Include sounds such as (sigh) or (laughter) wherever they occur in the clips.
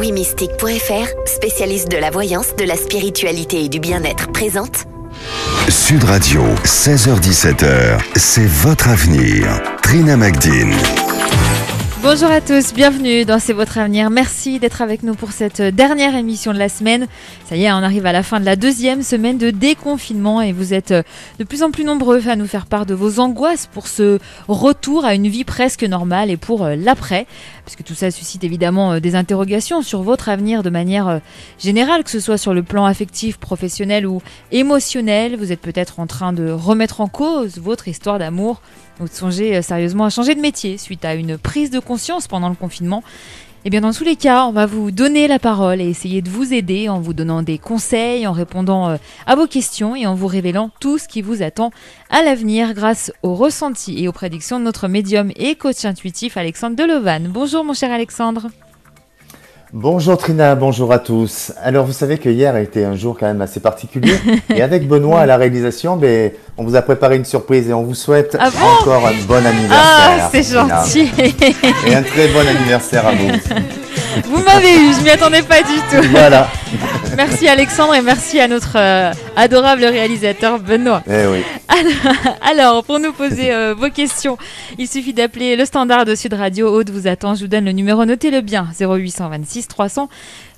Wimystique.fr, spécialiste de la voyance, de la spiritualité et du bien-être, présente Sud Radio, 16h17h, c'est votre avenir. Trina Magdine. Bonjour à tous, bienvenue dans C'est votre avenir. Merci d'être avec nous pour cette dernière émission de la semaine. Ça y est, on arrive à la fin de la deuxième semaine de déconfinement et vous êtes de plus en plus nombreux à nous faire part de vos angoisses pour ce retour à une vie presque normale et pour l'après. Parce que tout ça suscite évidemment des interrogations sur votre avenir de manière générale, que ce soit sur le plan affectif, professionnel ou émotionnel. Vous êtes peut-être en train de remettre en cause votre histoire d'amour ou de songer sérieusement à changer de métier suite à une prise de conscience pendant le confinement. Et bien dans tous les cas, on va vous donner la parole et essayer de vous aider en vous donnant des conseils, en répondant à vos questions et en vous révélant tout ce qui vous attend à l'avenir grâce aux ressentis et aux prédictions de notre médium et coach intuitif Alexandre Delovan. Bonjour mon cher Alexandre. Bonjour Trina, bonjour à tous. Alors vous savez que hier a été un jour quand même assez particulier (laughs) et avec Benoît à la réalisation, ben, on vous a préparé une surprise et on vous souhaite ah bon encore un bon anniversaire. Ah c'est gentil. Et un très bon anniversaire à vous. Vous m'avez eu, je m'y attendais pas du tout. Voilà. Merci Alexandre et merci à notre euh, adorable réalisateur Benoît. Eh oui. Alors, (laughs) pour nous poser euh, vos questions, il suffit d'appeler le standard de Sud Radio. Aude vous attend, je vous donne le numéro, notez-le bien, 0826 300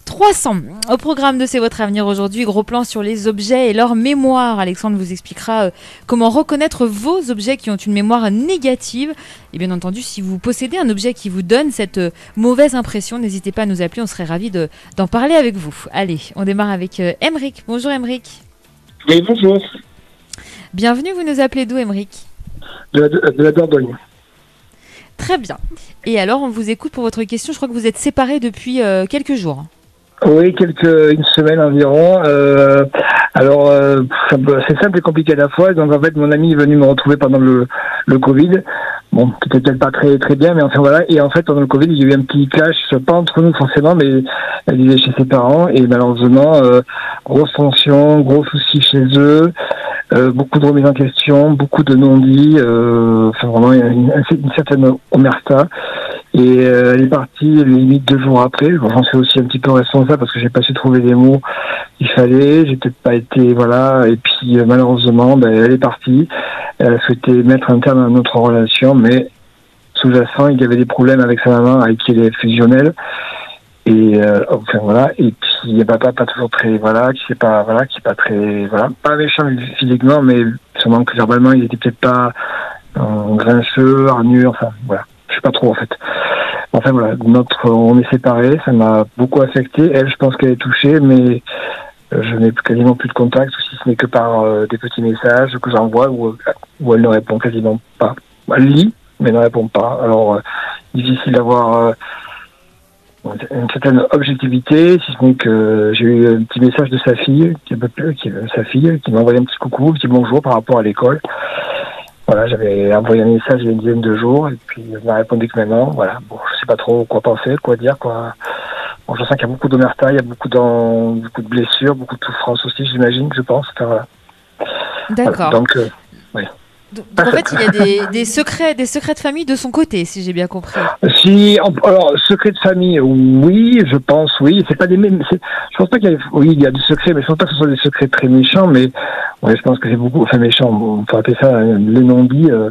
300. Au programme de C'est votre avenir aujourd'hui, gros plan sur les objets et leur mémoire. Alexandre vous expliquera euh, comment reconnaître vos objets qui ont une mémoire négative. Et bien entendu, si vous possédez un objet qui vous donne cette euh, mauvaise impression, n'hésitez pas à nous appeler, on serait ravis d'en parler avec vous. Allez, on démarre avec euh, Emeric. Bonjour Emeric. Oui, bonjour. Bienvenue, vous nous appelez d'où Emeric De la, de la Dordogne. Très bien. Et alors, on vous écoute pour votre question. Je crois que vous êtes séparés depuis euh, quelques jours. Oui, quelques une semaine environ. Euh, alors, euh, c'est simple et compliqué à la fois. Donc, en fait, mon ami est venu me retrouver pendant le, Covid. Bon, peut-être pas très bien, mais enfin voilà. Et en fait, pendant le Covid, il y a eu un petit clash, pas entre nous forcément, mais elle vivait chez ses parents. Et malheureusement, grosse tension, gros soucis chez eux. Euh, beaucoup de remises en question, beaucoup de non-dits, euh, enfin vraiment une, une certaine omerta. Et euh, elle est partie limite deux jours après. J'en suis aussi un petit peu responsable parce que j'ai pas su trouver des mots qu'il fallait. J'ai peut-être pas été voilà. Et puis malheureusement, ben, elle est partie. Elle a souhaité mettre un terme à notre relation, mais sous-jacent, il y avait des problèmes avec sa maman avec qui elle est fusionnelle. Et euh, enfin voilà. Et puis il y a pas toujours très voilà, qui c'est pas voilà, qui est pas très voilà, pas méchant physiquement, mais sûrement que verbalement il était peut-être pas euh, grincheux, hargneux, enfin voilà. Je sais pas trop en fait. Enfin voilà, notre, on est séparés, ça m'a beaucoup affecté. Elle, je pense qu'elle est touchée, mais euh, je n'ai quasiment plus de contact, si ce n'est que par euh, des petits messages que j'envoie où, où elle ne répond quasiment pas. Elle lit, mais ne répond pas. Alors, euh, difficile d'avoir une certaine objectivité, si ce n'est que j'ai eu un petit message de sa fille, qui, qui sa fille, qui m'a envoyé un petit coucou, un petit bonjour par rapport à l'école. Voilà, j'avais envoyé un message il y a une dizaine de jours et puis elle m'a répondu que maintenant, voilà, bon, je sais pas trop quoi penser, quoi dire, quoi. Bon, je sens qu'il y a beaucoup d'omerta, il y a beaucoup, beaucoup de blessures, beaucoup de souffrances aussi, j'imagine, je pense. Enfin, voilà. D'accord. Voilà, donc, euh, oui. Donc, en fait, il y a des, des, secrets, des secrets de famille de son côté, si j'ai bien compris. Si, alors, secrets de famille, oui, je pense, oui. C'est pas des mêmes. Je pense pas qu'il y a, oui, il y a des secrets, mais je pense pas que ce soit des secrets très méchants, mais ouais, je pense que c'est beaucoup, enfin méchant. On peut appeler ça les non-dits, euh,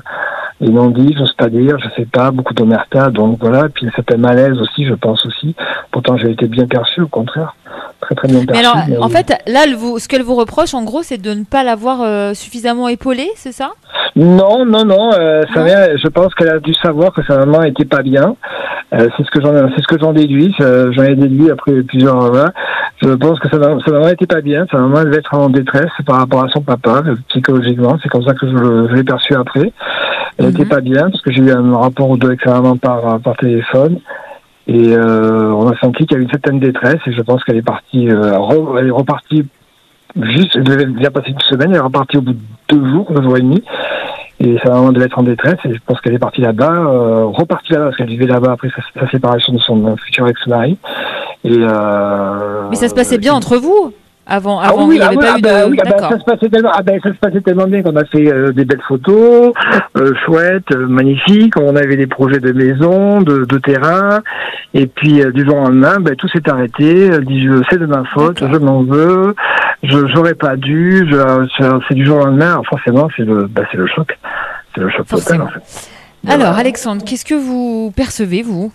les non-dits, j'ose pas dire, je sais pas, beaucoup d'omerta, donc voilà. Puis un certain malaise aussi, je pense aussi. Pourtant, j'ai été bien perçu, au contraire. Très, très bien perçu. Mais alors, mais en oui. fait, là, vous, ce qu'elle vous reproche, en gros, c'est de ne pas l'avoir euh, suffisamment épaulé, c'est ça? Non, non, non. Euh, je pense qu'elle a dû savoir que sa maman était pas bien. Euh, c'est ce que j'en, c'est ce que j'en déduis. J'en ai déduit après plusieurs. Voilà. Je pense que sa, maman était pas bien. Sa maman devait être en détresse par rapport à son papa psychologiquement. C'est comme ça que je, je l'ai perçu après. Elle était mm -hmm. pas bien parce que j'ai eu un rapport ou deux avec sa maman par par téléphone. Et euh, on a senti qu'il y avait une certaine détresse et je pense qu'elle est partie, euh, re, elle est repartie juste, elle devait bien passer une semaine, elle est repartie au bout de deux jours, deux jours et demi. Et sa maman devait être en détresse et je pense qu'elle est partie là-bas, euh, repartie là-bas parce qu'elle vivait là-bas après sa, sa, séparation de son futur ex-mari. Et euh, Mais ça se passait bien entre vous? Avant, Ah avant, oui, il n'y ah avait oui, pas ah eu bah de. oui, ah bah D'accord. ça se passait tellement, ah bah ça se passait tellement bien qu'on a fait euh, des belles photos, euh, chouettes, euh, magnifiques. On avait des projets de maison, de, de terrain, et puis du jour au lendemain, ben, tout s'est arrêté. C'est de ma faute, je m'en veux, je j'aurais pas dû. c'est du jour au lendemain. Alors forcément, c'est le, c'est le choc, c'est le choc total. En fait. Alors, Alexandre, qu'est-ce que vous percevez, vous?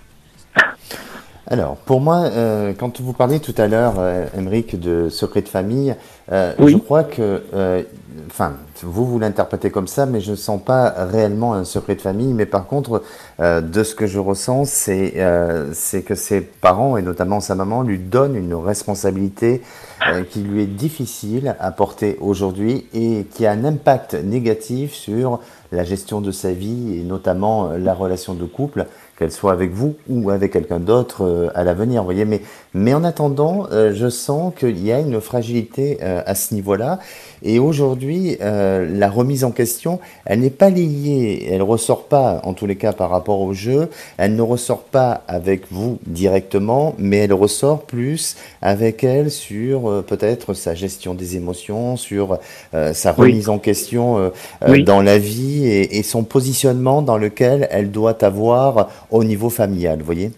Alors, pour moi, euh, quand vous parliez tout à l'heure, euh, Émeric, de secret de famille, euh, Oui. je crois que, euh, enfin, vous, vous l'interprétez comme ça, mais je ne sens pas réellement un secret de famille. Mais par contre, euh, de ce que je ressens, c'est euh, que ses parents, et notamment sa maman, lui donnent une responsabilité euh, qui lui est difficile à porter aujourd'hui et qui a un impact négatif sur la gestion de sa vie et notamment euh, la relation de couple, qu'elle soit avec vous ou avec quelqu'un d'autre euh, à l'avenir. Voyez, mais mais en attendant, euh, je sens qu'il y a une fragilité à ce niveau-là. Et aujourd'hui, la remise en question, elle n'est pas liée, elle ressort pas, en tous les cas par rapport au jeu, elle ne ressort pas avec vous directement, mais elle ressort plus avec elle sur peut-être sa gestion des émotions, sur sa Oui. remise en question Oui. dans la vie et, et son positionnement dans lequel elle doit avoir au niveau familial, vous voyez?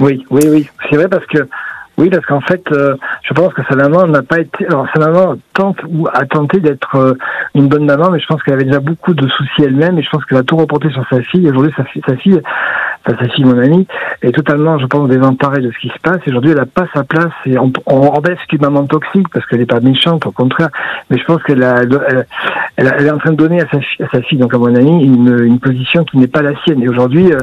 Oui, oui, oui. C'est vrai parce que oui, parce qu'en fait, euh, je pense que sa maman n'a pas été. Alors sa maman tente ou a tenté d'être euh, une bonne maman, mais je pense qu'elle avait déjà beaucoup de soucis elle-même, et je pense qu'elle a tout reporté sur sa fille. Aujourd'hui, sa sa fille, enfin, sa fille, mon amie, est totalement, je pense, désemparée de ce qui se passe. Et aujourd'hui, elle n'a pas sa place. Et on, on, on baisse qu'une maman toxique parce qu'elle n'est pas méchante, au contraire. Mais je pense qu'elle a, elle, elle, elle est en train de donner à sa, fille- à sa fille, donc à mon amie, une, une position qui n'est pas la sienne. Et aujourd'hui, euh,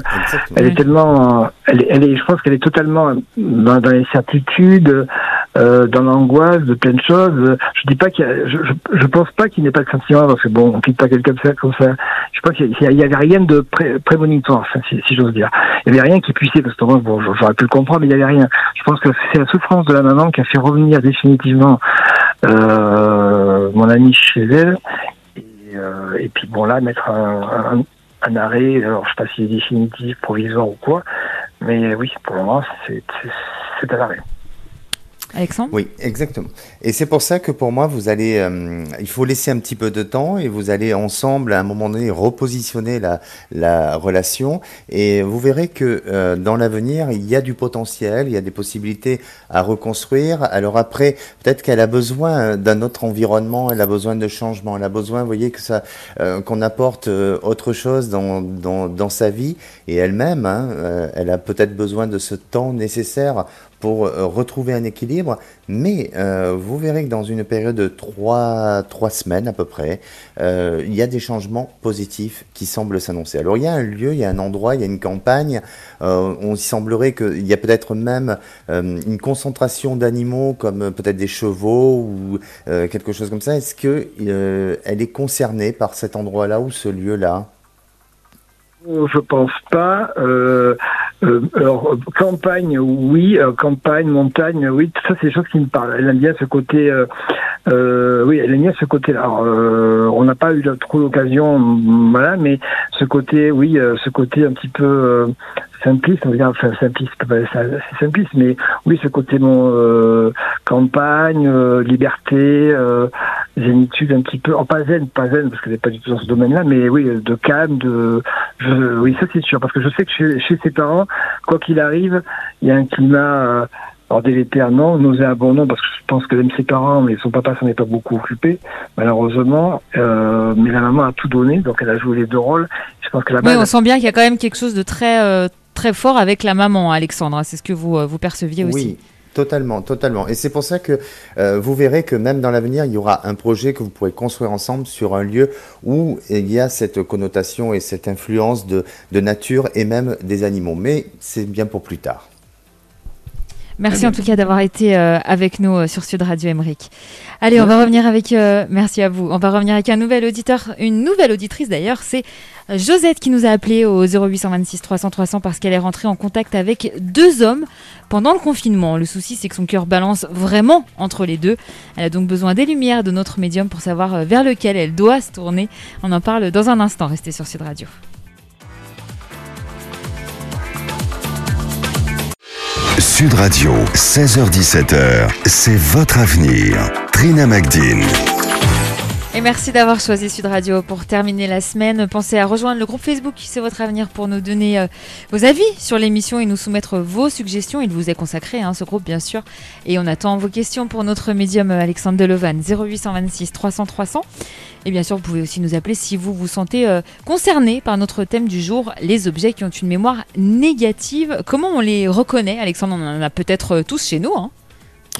elle est tellement, elle, est- elle est, je pense qu'elle est totalement dans, dans l'incertitude, euh, dans l'angoisse de plein de choses. Je dis pas qu'il je, je, je pense pas qu'il n'ait pas de sentiment parce que bon, on quitte pas quelqu'un comme ça, comme ça. Je pense qu'il y, avait rien de pré, prémonitoire, si, si j'ose dire. Il y avait rien qui puissait parce que moi, bon, j'aurais pu le comprendre, mais il y avait rien. Je pense que c'est la souffrance de la maman qui a fait revenir définitivement euh, mon ami chez elle. Et, euh, et puis bon là, mettre un, un, un arrêt, alors je sais pas si définitif, provisoire ou quoi, mais oui, pour le moment, c'est à l'arrêt. Alexandre Oui, exactement. Et c'est pour ça que pour moi, vous allez, euh, il faut laisser un petit peu de temps et vous allez ensemble, à un moment donné, repositionner la, la relation et vous verrez que euh, dans l'avenir, il y a du potentiel, il y a des possibilités à reconstruire. Alors après, peut-être qu'elle a besoin d'un autre environnement, elle a besoin de changement, elle a besoin, vous voyez, que ça, euh, qu'on apporte euh, autre chose dans, dans, sa vie et elle-même, hein, euh, elle a peut-être besoin de ce temps nécessaire pour euh, retrouver un équilibre, mais euh, vous verrez que dans une période de trois, trois semaines à peu près, euh, il y a des changements positifs qui semblent s'annoncer. Alors il y a un lieu, il y a un endroit, il y a une campagne, euh, on semblerait qu'il y a peut-être même une concentration d'animaux comme peut-être des chevaux ou quelque chose comme ça. Est-ce que euh, elle est concernée par cet endroit-là ou ce lieu-là? Je pense pas. Euh, euh, euh, campagne, oui. euh, campagne, montagne, oui. Tout ça, c'est des choses qui me parlent. Elle aime bien ce côté. Euh, euh, oui, elle aime bien ce côté-là. Euh, on n'a pas eu trop l'occasion, voilà, mais ce côté, oui, euh, ce côté un petit peu euh, simpliste, on enfin simpliste, c'est simpliste, mais oui, ce côté mon euh, campagne, euh, liberté, euh, zénitude un petit peu, oh, pas zen, pas zen, parce que n'est pas du tout dans ce domaine-là, mais oui, de calme, de, je, oui, ça c'est sûr, parce que je sais que chez, chez ses parents, quoi qu'il arrive, il y a un climat, euh, alors délétère non, nauséabond non, parce que je pense que même ses parents, mais son papa s'en est pas beaucoup occupé, malheureusement, euh, mais la maman a tout donné, donc elle a joué les deux rôles. Je pense que la Oui, on sent bien qu'il y a quand même quelque chose de très, euh, très fort avec la maman, Alexandre. hein. C'est ce que vous, euh, vous perceviez aussi. Oui, totalement, totalement. Et c'est pour ça que euh, vous verrez que même dans l'avenir, il y aura un projet que vous pourrez construire ensemble sur un lieu où il y a cette connotation et cette influence de, de nature et même des animaux. Mais c'est bien pour plus tard. Merci en tout cas d'avoir été euh, avec nous euh, sur Sud Radio Emeric. Allez, on va revenir avec. euh, merci à vous. On va revenir avec un nouvel auditeur, une nouvelle auditrice d'ailleurs. C'est Josette qui nous a appelé au 0826 300 300 parce qu'elle est rentrée en contact avec deux hommes pendant le confinement. Le souci, c'est que son cœur balance vraiment entre les deux. Elle a donc besoin des lumières de notre médium pour savoir vers lequel elle doit se tourner. On en parle dans un instant. Restez sur Sud Radio. Sud Radio, 16h17h, c'est votre avenir. Trina Magdine. Et merci d'avoir choisi Sud Radio pour terminer la semaine. Pensez à rejoindre le groupe Facebook C'est votre avenir pour nous donner euh, vos avis sur l'émission et nous soumettre vos suggestions. Il vous est consacré, hein, ce groupe bien sûr. Et on attend vos questions pour notre médium euh, Alexandre Delevan 0826 300 300. Et bien sûr, vous pouvez aussi nous appeler si vous vous sentez euh, concerné par notre thème du jour, les objets qui ont une mémoire négative. Comment on les reconnaît, Alexandre? On en a peut-être tous chez nous. Hein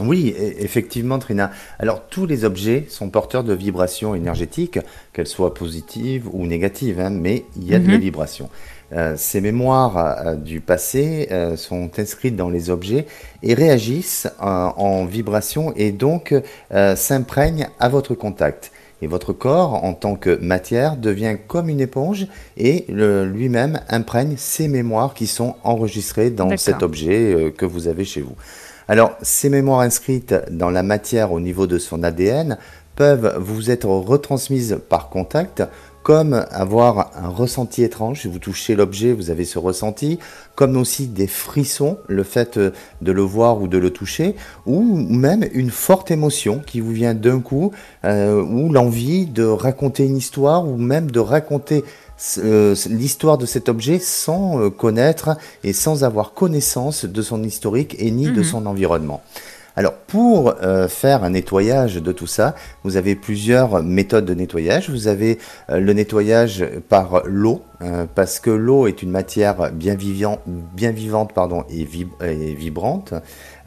oui, e, effectivement, Trina. Alors, tous les objets sont porteurs de vibrations énergétiques, qu'elles soient positives ou négatives, hein, mais il y a de la vibration. Euh, ces mémoires euh, du passé euh, sont inscrites dans les objets et réagissent en vibration et donc s'imprègnent à votre contact. Et votre corps, en tant que matière, devient comme une éponge et lui-même imprègne ces mémoires qui sont enregistrées dans cet objet que vous avez chez vous. Alors, ces mémoires inscrites dans la matière au niveau de son ADN peuvent vous être retransmises par contact, comme avoir un ressenti étrange. Si vous touchez l'objet, vous avez ce ressenti, comme aussi des frissons, le fait de le voir ou de le toucher, ou même une forte émotion qui vous vient d'un coup, euh, ou l'envie de raconter une histoire, ou même de raconter euh, l'histoire de cet objet sans euh, connaître et sans avoir connaissance de son historique et ni de mhm. son environnement. Alors pour euh, faire un nettoyage de tout ça, vous avez plusieurs méthodes de nettoyage. Vous avez le nettoyage par l'eau, parce que l'eau est une matière bien, bien vivante pardon, et, et vibrante.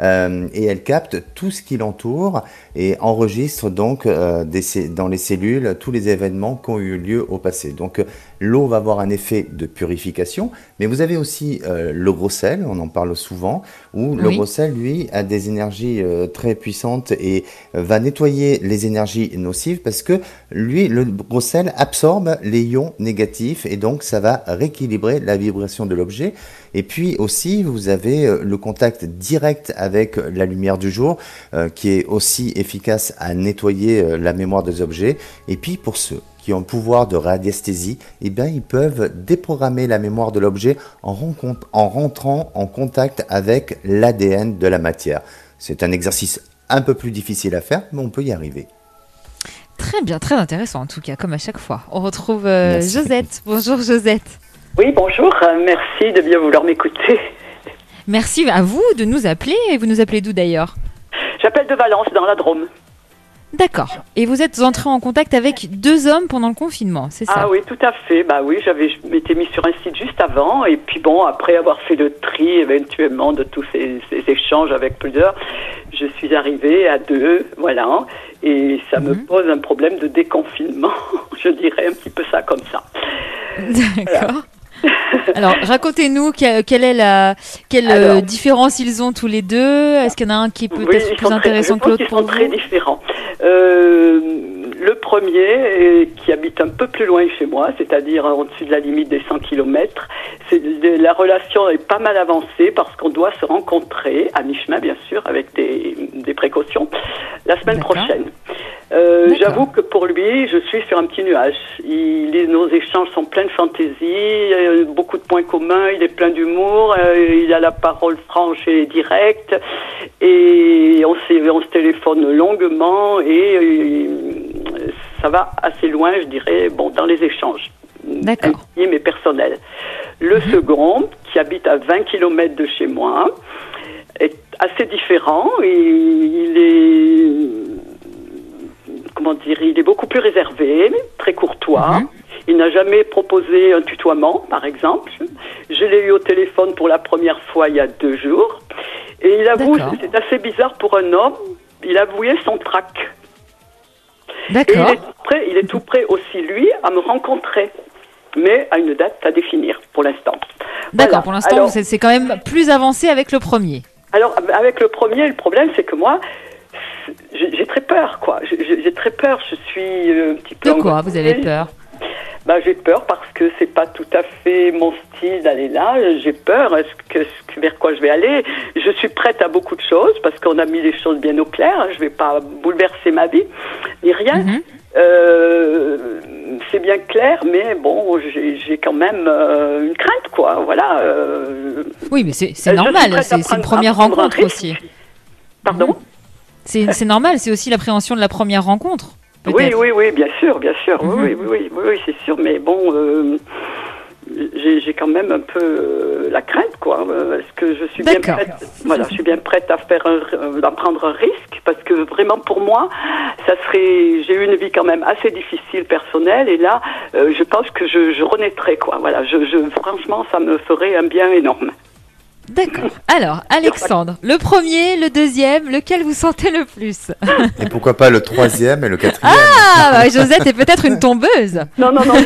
Euh, et elle capte tout ce qui l'entoure et enregistre donc euh, dans les cellules tous les événements qui ont eu lieu au passé. Donc l'eau va avoir un effet de purification, mais vous avez aussi euh, le gros sel, on en parle souvent, où le gros sel, lui, a des énergies très puissantes et va nettoyer les énergies nocives parce que lui, le gros sel absorbe les ions négatifs et donc ça va rééquilibrer la vibration de l'objet. Et puis aussi, vous avez euh, le contact direct avec la lumière du jour, euh, qui est aussi efficace à nettoyer euh, la mémoire des objets. Et puis pour ceux qui ont le pouvoir de radiesthésie, eh bien, ils peuvent déprogrammer la mémoire de l'objet en, en rentrant en contact avec l'ADN de la matière. C'est un exercice un peu plus difficile à faire, mais on peut y arriver. Très bien, très intéressant en tout cas, comme à chaque fois. On retrouve Josette. Bonjour Josette. Oui, bonjour. Euh, merci de bien vouloir m'écouter. Merci à vous de nous appeler. Et vous nous appelez d'où d'ailleurs? J'appelle de Valence, dans la Drôme. D'accord. Et vous êtes entré en contact avec deux hommes pendant le confinement, c'est ça? Ah oui, tout à fait. Bah oui, j'avais, m'étais mis sur un site juste avant, et puis bon, après avoir fait le tri éventuellement de tous ces, échanges avec plusieurs, je suis arrivée à deux, voilà, et ça me mhm. pose un problème de déconfinement. (laughs) je dirais un petit peu ça comme ça. D'accord. (laughs) Alors, racontez-nous quelle est la quelle euh, différence ils ont tous les deux. Est-ce qu'il y en a un qui est peut-être plus intéressant que l'autre pour sont très différents. Euh, le premier, qui habite un peu plus loin chez moi, c'est-à-dire au-dessus de la limite des 100 km, la relation est pas mal avancée parce qu'on doit se rencontrer à mi-chemin, bien sûr, avec des, des précautions, la semaine prochaine. Euh, j'avoue que pour lui, je suis sur un petit nuage. Il, nos échanges sont pleins de fantaisie, beaucoup de points communs, il est plein d'humour, euh, il a la parole franche et directe, et on, on se téléphone longuement, et euh, ça va assez loin, je dirais, bon, dans les échanges. D'accord. mais personnels. Le mhm. second, qui habite à 20 km de chez moi, est assez différent. Et il est comment dire, il est beaucoup plus réservé, très courtois. Mhm. Il n'a jamais proposé un tutoiement, par exemple. Je l'ai eu au téléphone pour la première fois il y a deux jours. Et il avoue, c'est assez bizarre pour un homme, il avouait son trac. D'accord. Il, est tout prêt aussi, lui, à me rencontrer. Mais à une date à définir, pour l'instant. D'accord, pour l'instant, c'est quand même plus avancé avec le premier. Alors, avec le premier, le problème, c'est que moi, j'ai très peur, quoi. J'ai très peur. Je suis euh, un petit peu. De quoi vous avez peur bah, j'ai peur parce que c'est pas tout à fait mon style d'aller là. J'ai peur. Est-ce que, vers quoi je vais aller? Je suis prête à beaucoup de choses parce qu'on a mis les choses bien au clair. Je vais pas bouleverser ma vie ni rien. Mhm. Euh, c'est bien clair, mais bon, j'ai quand même euh, une crainte, quoi. Voilà. euh, Oui, mais c'est normal, c'est une première un rencontre aussi. Pardon? C'est c'est normal, c'est aussi l'appréhension de la première rencontre. Oui, oui, oui, bien sûr, bien sûr. Mhm. Oui, oui, oui, oui, oui, c'est sûr. Mais bon, euh, j'ai quand même un peu euh, la crainte, quoi. euh, Est-ce que je suis bien prête? Voilà, je suis bien prête à faire, un, à prendre un risque parce que vraiment pour moi, ça serait. J'ai eu une vie quand même assez difficile personnelle et là, euh, je pense que je, je renaîtrais, quoi. Voilà, je, je, franchement, ça me ferait un bien énorme. D'accord. Alors, Alexandre, le premier, le deuxième, lequel vous sentez le plus (laughs) Et pourquoi pas le troisième et le quatrième Ah, bah, Josette est peut-être une tombeuse. Non, non, non. (laughs)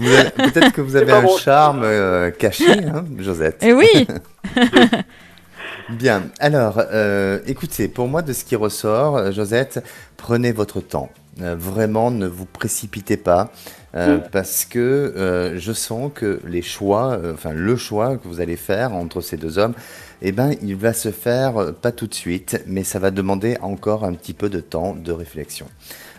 avez- Peut-être que vous avez un bon. charme euh, caché, hein, Josette. Et oui. (laughs) Bien, alors, euh, écoutez, pour moi, de ce qui ressort, euh, Josette, prenez votre temps. Euh, vraiment, ne vous précipitez pas, euh, parce que euh, je sens que les choix, euh, enfin le choix que vous allez faire entre ces deux hommes, eh ben, il va se faire pas tout de suite, mais ça va demander encore un petit peu de temps de réflexion.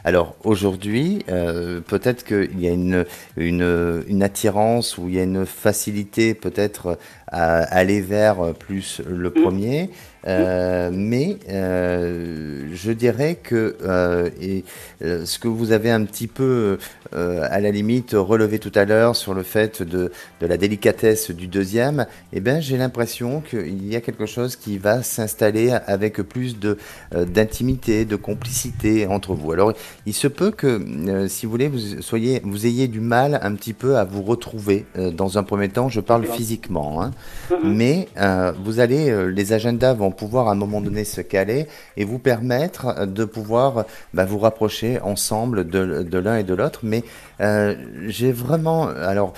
Alors aujourd'hui, euh, peut-être qu'il y a une, une, une attirance ou il y a une facilité peut-être à aller vers plus le premier, euh, mais euh, je dirais que euh, et, euh, ce que vous avez un petit peu euh, à la limite relevé tout à l'heure sur le fait de, de la délicatesse du deuxième, eh ben j'ai l'impression qu'il y a quelque chose qui va s'installer avec plus de euh, d'intimité, de complicité entre vous. Alors il se peut que, euh, si vous voulez, vous soyez, vous ayez du mal un petit peu à vous retrouver euh, dans un premier temps. Je parle physiquement, hein. Mais euh, vous allez, euh, les agendas vont pouvoir à un moment donné se caler et vous permettre euh, de pouvoir bah, vous rapprocher ensemble de, de l'un et de l'autre. Mais euh, j'ai vraiment, alors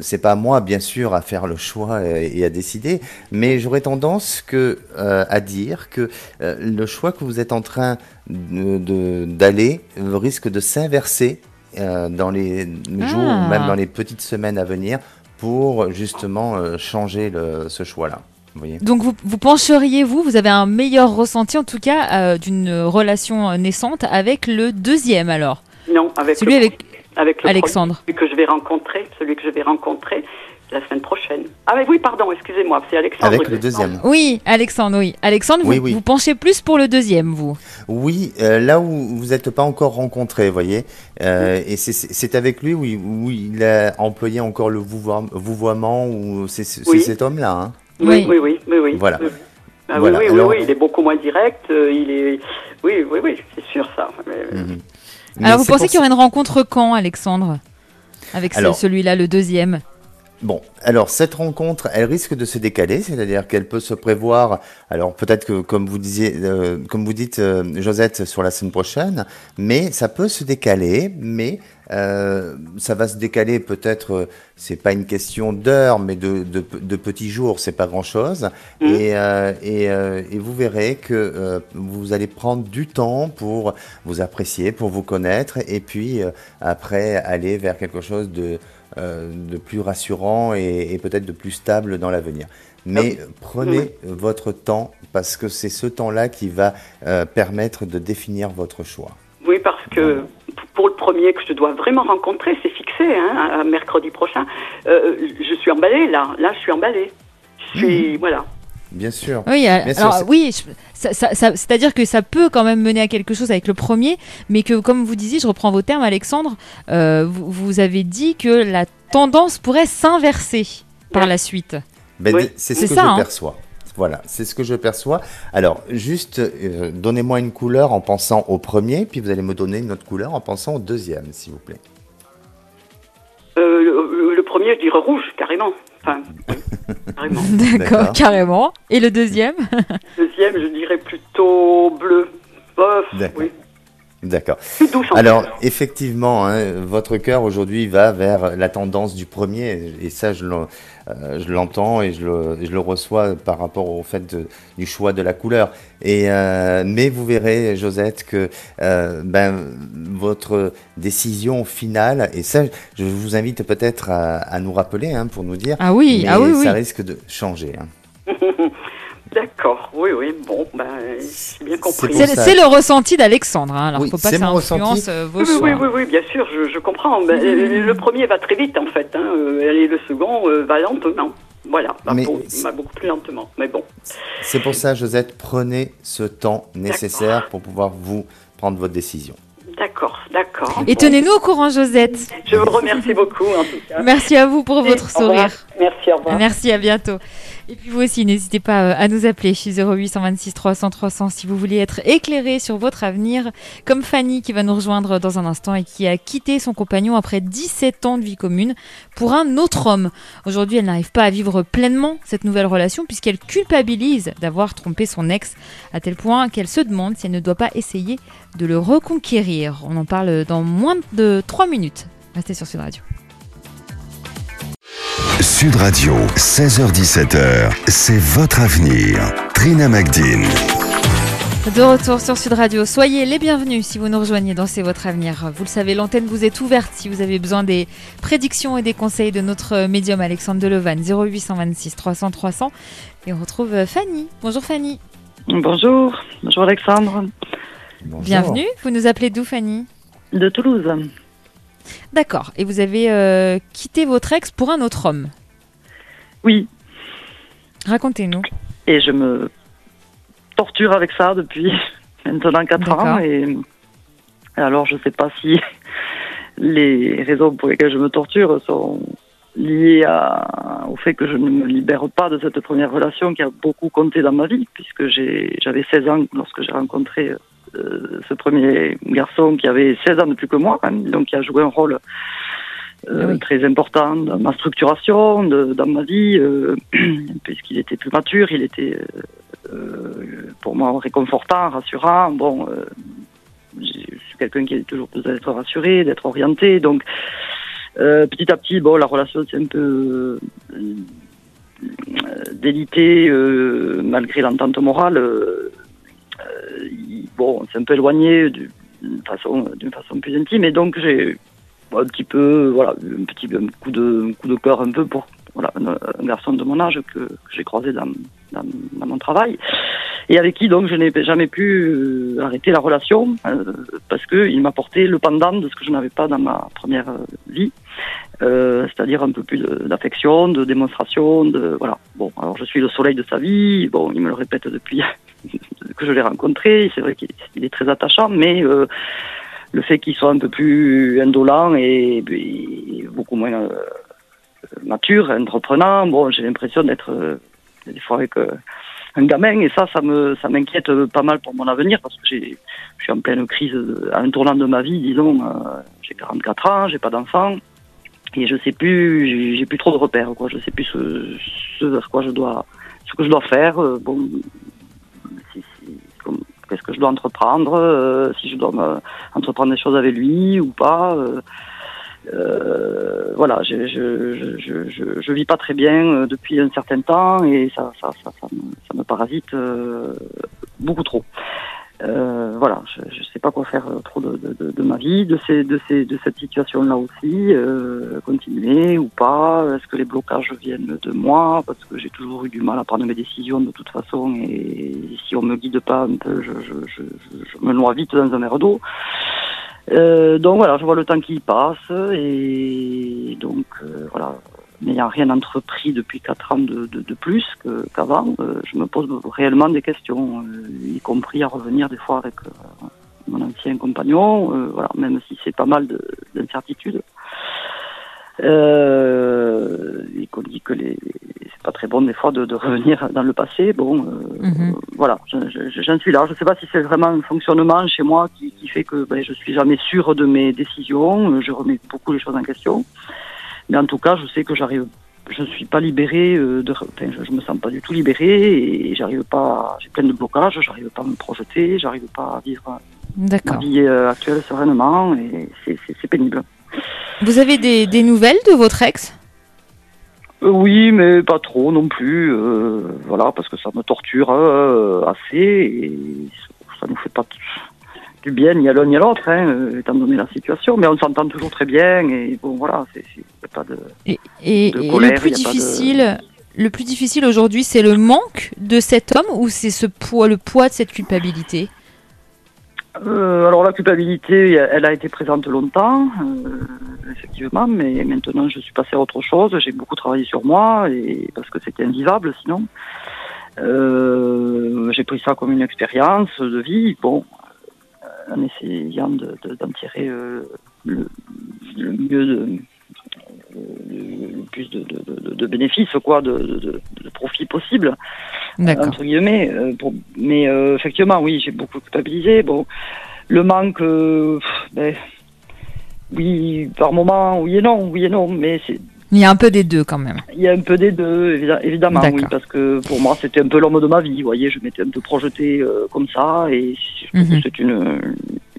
c'est pas à moi bien sûr à faire le choix et, et à décider, mais j'aurais tendance que à dire que le choix que vous êtes en train d'aller risque de s'inverser euh, dans les jours Ah. ou même dans les petites semaines à venir pour justement euh, changer le- ce choix-là. Donc vous, vous pencheriez, vous, vous avez un meilleur ressenti en tout cas euh, d'une relation naissante avec le deuxième alors? Non, avec Celui le, avec avec le Alexandre. premier, celui que je vais rencontrer, celui que je vais rencontrer la semaine prochaine. Ah mais oui, pardon, excusez-moi, c'est Alexandre. Avec le deuxième. Oui, Alexandre, oui. Alexandre, vous, Oui, vous penchez plus pour le deuxième, vous Oui, euh, là où vous n'êtes pas encore rencontrés, vous voyez, euh, et c'est- avec lui où, il- où il a employé encore le vouvoie- vouvoiement, ou c'est cet homme-là. Hein Oui, Oui. oui, oui. Voilà. Oui. Ah Voilà, oui, oui, alors- oui, oui, il est beaucoup moins direct. euh, il est, oui, oui, oui, c'est sûr ça. Mais- Mhm. Alors vous pensez pour qu'il y aurait une rencontre quand, Alexandre Avec celui-là, le deuxième? Bon, alors cette rencontre, elle risque de se décaler, c'est-à-dire qu'elle peut se prévoir. Alors peut-être que, comme vous disiez, euh, comme vous dites, euh, Josette, sur la semaine prochaine, mais ça peut se décaler. Mais euh, ça va se décaler peut-être. c'est pas une question d'heures, mais de, de, de petits jours. C'est pas grand-chose. Mhm. Et, et, et vous verrez que vous allez prendre du temps pour vous apprécier, pour vous connaître, et puis après aller vers quelque chose de de plus rassurant et, et peut-être de plus stable dans l'avenir. Mais prenez votre temps parce que c'est ce temps-là qui va euh, permettre de définir votre choix. Oui, parce que pour le premier que je dois vraiment rencontrer, c'est fixé, hein, à mercredi prochain. Euh, je suis emballée là, là, je suis emballée. Je suis, voilà. Bien sûr. Oui, Bien alors oui, je- ça- ça- ça- c'est-à-dire que ça peut quand même mener à quelque chose avec le premier, mais que comme vous disiez, je reprends vos termes, Alexandre, euh, vous, vous avez dit que la tendance pourrait s'inverser par la suite. Ben, Oui. C'est ce C'est que ça, je hein. perçois. Voilà, c'est ce que je perçois. Alors, juste, euh, donnez-moi une couleur en pensant au premier, puis vous allez me donner une autre couleur en pensant au deuxième, s'il vous plaît. Euh, le, le premier, je dirais rouge, carrément. Enfin, (laughs) carrément. D'accord, carrément. Et le deuxième? Deuxième, je dirais plutôt bleu. Bof, oui. D'accord. Alors, effectivement, hein, votre cœur aujourd'hui va vers la tendance du premier, et ça, je euh, je l'entends et je le, je le reçois par rapport au fait de- du choix de la couleur. Et euh, mais vous verrez, Josette, que euh, ben votre décision finale, et ça, je vous invite peut-être à, à nous rappeler hein, pour nous dire. Ah oui, mais ah oui, oui. ça risque de changer. hein. (laughs) D'accord, oui, oui, bon, ben, j'ai bien compris. C'est le ressenti d'Alexandre, hein. alors Oui, faut pas c'est que ça influence ressenti. euh, vos Oui, choix. oui, oui, oui, bien sûr, je, je comprends. Ben, Le premier va très vite, en fait, hein, euh, et le second euh, va lentement. Voilà, va, beaucoup plus lentement. Mais bon, C'est pour ça, Josette, prenez ce temps nécessaire pour pouvoir vous prendre votre décision. d'accord, d'accord. Et Bon. tenez-nous au courant, Josette. Je vous remercie beaucoup, en tout cas. Merci à vous pour votre revoir. sourire. Merci, au revoir. Merci, à bientôt. Et puis vous aussi, n'hésitez pas euh, à nous appeler chez 0826 300 300 si vous voulez être éclairé sur votre avenir, comme Fanny qui va nous rejoindre dans un instant et qui a quitté son compagnon après 17 ans de vie commune pour un autre homme. Aujourd'hui, elle n'arrive pas à vivre pleinement cette nouvelle relation puisqu'elle culpabilise d'avoir trompé son ex à tel point qu'elle se demande si elle ne doit pas essayer de le reconquérir. On en parle dans moins de 3 minutes. Restez sur Sud Radio. Sud Radio, 16h17h, c'est votre avenir. Trina Magdine. De retour sur Sud Radio, soyez les bienvenus si vous nous rejoignez dans C'est votre avenir. Vous le savez, l'antenne vous est ouverte si vous avez besoin des prédictions et des conseils de notre médium Alexandre Delevanne, 0826 300 300. Et on retrouve euh, Fanny. Bonjour Fanny. Bonjour, bonjour Alexandre, Bonjour. Bienvenue. Vous nous appelez d'où Fanny? De Toulouse. D'accord. Et vous avez euh, quitté votre ex pour un autre homme. Oui, Racontez-nous. et je me torture avec ça depuis (laughs) maintenant 4 D'accord. ans. Et alors, je ne sais pas si (laughs) les raisons pour lesquelles je me torture sont liées à- au fait que je ne me libère pas de cette première relation qui a beaucoup compté dans ma vie, puisque j'avais 16 ans lorsque j'ai rencontré euh, ce premier garçon qui avait 16 ans de plus que moi, même, donc qui a joué un rôle euh, oui. très important dans ma structuration, de- dans ma vie, euh, (clears throat) puisqu'il était plus mature, il était euh, pour moi réconfortant, rassurant. Bon, je suis quelqu'un qui a toujours besoin d'être rassuré, d'être orienté, donc petit à petit, bon, la relation s'est un peu délitée malgré l'entente morale. Euh, bon, c'est un peu éloigné du- d'une façon, d'une façon plus intime, et donc j'ai un petit peu, voilà, un petit coup de, coup de cœur un peu pour un, garçon de mon âge que, j'ai croisé dans, mon travail et avec qui donc je n'ai jamais pu euh, arrêter la relation euh, parce que il m'apportait le pendant de ce que je n'avais pas dans ma première vie, c'est-à-dire un peu plus d'affection, de démonstration, de voilà. Bon, alors je suis le soleil de sa vie. Bon, il me le répète depuis que je l'ai rencontré. C'est vrai qu'il il est très attachant, mais euh, le fait qu'il soit un peu plus indolent et, beaucoup moins euh, mature, entreprenant, bon, j'ai l'impression d'être euh, des fois avec un gamin et ça, ça m'inquiète pas mal pour mon avenir parce que je suis en pleine crise à un tournant de ma vie, disons, j'ai 44 ans, j'ai pas d'enfant et je sais plus, j'ai, plus trop de repères, quoi, je sais plus ce, ce vers quoi je dois, ce que je dois faire, qu'est-ce que je dois entreprendre, euh, si je dois entreprendre des choses avec lui ou pas. euh, euh, voilà, je, vis pas très bien depuis un certain temps et ça, me, parasite beaucoup trop. Euh, voilà, je ne sais pas quoi faire euh, trop de, de, ma vie, de, ces, de, ces, de cette situation-là aussi, euh, continuer ou pas, est-ce que les blocages viennent de moi, parce que j'ai toujours eu du mal à prendre mes décisions de toute façon, et si on me guide pas un peu, je, me noie vite dans un verre d'eau. Donc voilà, je vois le temps qui passe et donc voilà, n'ayant rien entrepris depuis quatre ans de, de, de plus que- qu'avant, euh, je me pose réellement des questions, euh, y compris à revenir des fois avec euh, mon ancien compagnon, euh, voilà, même si c'est pas mal de- d'incertitudes. Euh, et qu'on dit que les, c'est pas très bon des fois de, de revenir dans le passé. Bon, euh, Mhm. voilà, je- je- j'en suis là. Je sais pas si c'est vraiment un fonctionnement chez moi qui, qui fait que ben, je suis jamais sûr de mes décisions. Je remets beaucoup les choses en question. Mais en tout cas, je sais que j'arrive, je suis pas libéré euh, de, enfin, je, je me sens pas du tout libéré et j'arrive pas, j'ai plein de blocages, j'arrive pas à me projeter, j'arrive pas à vivre ma vie euh, actuelle sereinement et c'est- pénible. Vous avez des, des nouvelles de votre ex? Euh, oui, mais pas trop non plus. voilà, parce que ça me torture assez et ça nous fait pas du bien ni à l'un ni à l'autre, hein, euh, étant donné la situation. Mais on s'entend toujours très bien et bon, voilà, c'est c'est- y a pas de. Et, et- De et colère, le plus de- difficile, le plus difficile aujourd'hui, c'est le manque de cet homme ou c'est ce poids, le poids de cette culpabilité? Euh, alors la culpabilité, elle a été présente longtemps, euh, effectivement, mais maintenant je suis passée à autre chose. J'ai beaucoup travaillé sur moi et parce que c'était invivable sinon. Euh, j'ai pris ça comme une expérience de vie, bon, en essayant de- de- d'en tirer euh, le, le mieux de le, le plus de, bénéfices quoi, de, de, de- de profit possible D'accord. entre guillemets. euh, pour- mais euh, effectivement, oui, j'ai beaucoup culpabilisé. Bon, le manque, euh, pff, ben, oui, par moment, oui et non, oui et non, mais c'est- Il y a un peu des deux quand même. il y a un peu des deux, évi- évidemment, oui, parce que pour moi, c'était un peu l'homme de ma vie. Vous voyez, je m'étais un peu projeté euh, comme ça, et Mhm. c'est une,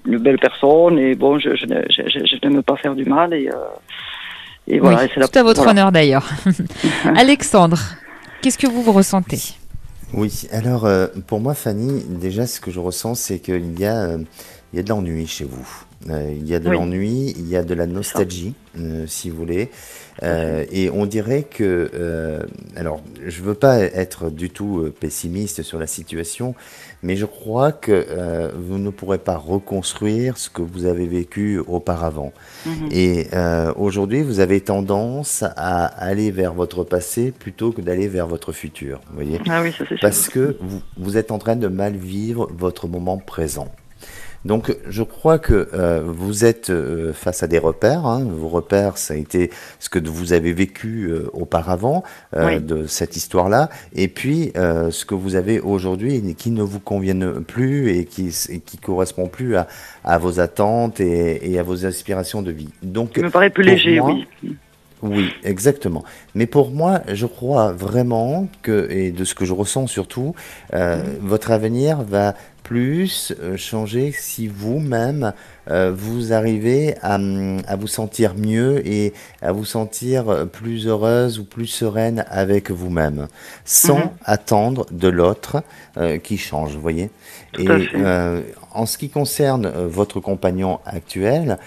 une belle personne, et bon, je, je, je- je- je n'aime pas faire du mal, et, euh, et voilà. Oui, et la- à votre voilà. honneur d'ailleurs. (laughs) Alexandre, qu'est-ce que vous vous ressentez? Oui, alors euh, pour moi, Fanny, déjà ce que je ressens, c'est qu'il y, a, euh, il y a de l'ennui chez vous. Euh, il y a de Oui. l'ennui, il y a de la nostalgie, euh, si vous voulez. Euh, et on dirait que, alors, je veux pas être du tout pessimiste sur la situation, mais je crois que vous ne pourrez pas reconstruire ce que vous avez vécu auparavant. Mhm. Et aujourd'hui, vous avez tendance à aller vers votre passé plutôt que d'aller vers votre futur. Vous voyez? Ah oui, ça c'est sûr. parce que vous, vous êtes en train de mal vivre votre moment présent. Donc, je crois que euh, vous êtes euh, face à des repères. hein. Vos repères, ça a été ce que vous avez vécu euh, auparavant Oui. de cette histoire-là, et puis ce que vous avez aujourd'hui qui ne vous conviennent plus et qui et qui correspond plus à, à vos attentes et, et à vos aspirations de vie. Donc, Il me paraît plus léger, moi, oui. oui, exactement. Mais pour moi, je crois vraiment que, et de ce que je ressens surtout, euh, votre avenir va plus euh, changer si vous-même euh, vous arrivez à, hum, à vous sentir mieux et à vous sentir euh, plus heureuse ou plus sereine avec vous-même, sans Mhm. attendre de l'autre euh, qui change, vous voyez. Tout et euh, en ce qui concerne votre compagnon actuel,